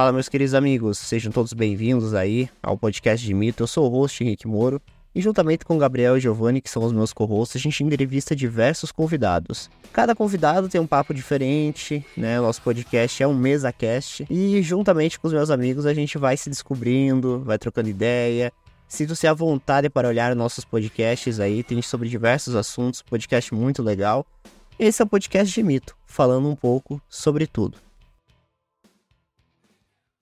Fala, meus queridos amigos, sejam todos bem-vindos aí ao podcast de Mito. Eu sou o host Henrique Moro e juntamente com Gabriel e Giovanni, que são os meus co-hosts, a gente entrevista diversos convidados. Cada convidado tem um papo diferente, né? Nosso podcast é um mesa cast e juntamente com os meus amigos a gente vai se descobrindo, vai trocando ideia. Sinto-se à vontade para olhar nossos podcasts aí, tem sobre diversos assuntos, podcast muito legal. Esse é o podcast de Mito, falando um pouco sobre tudo.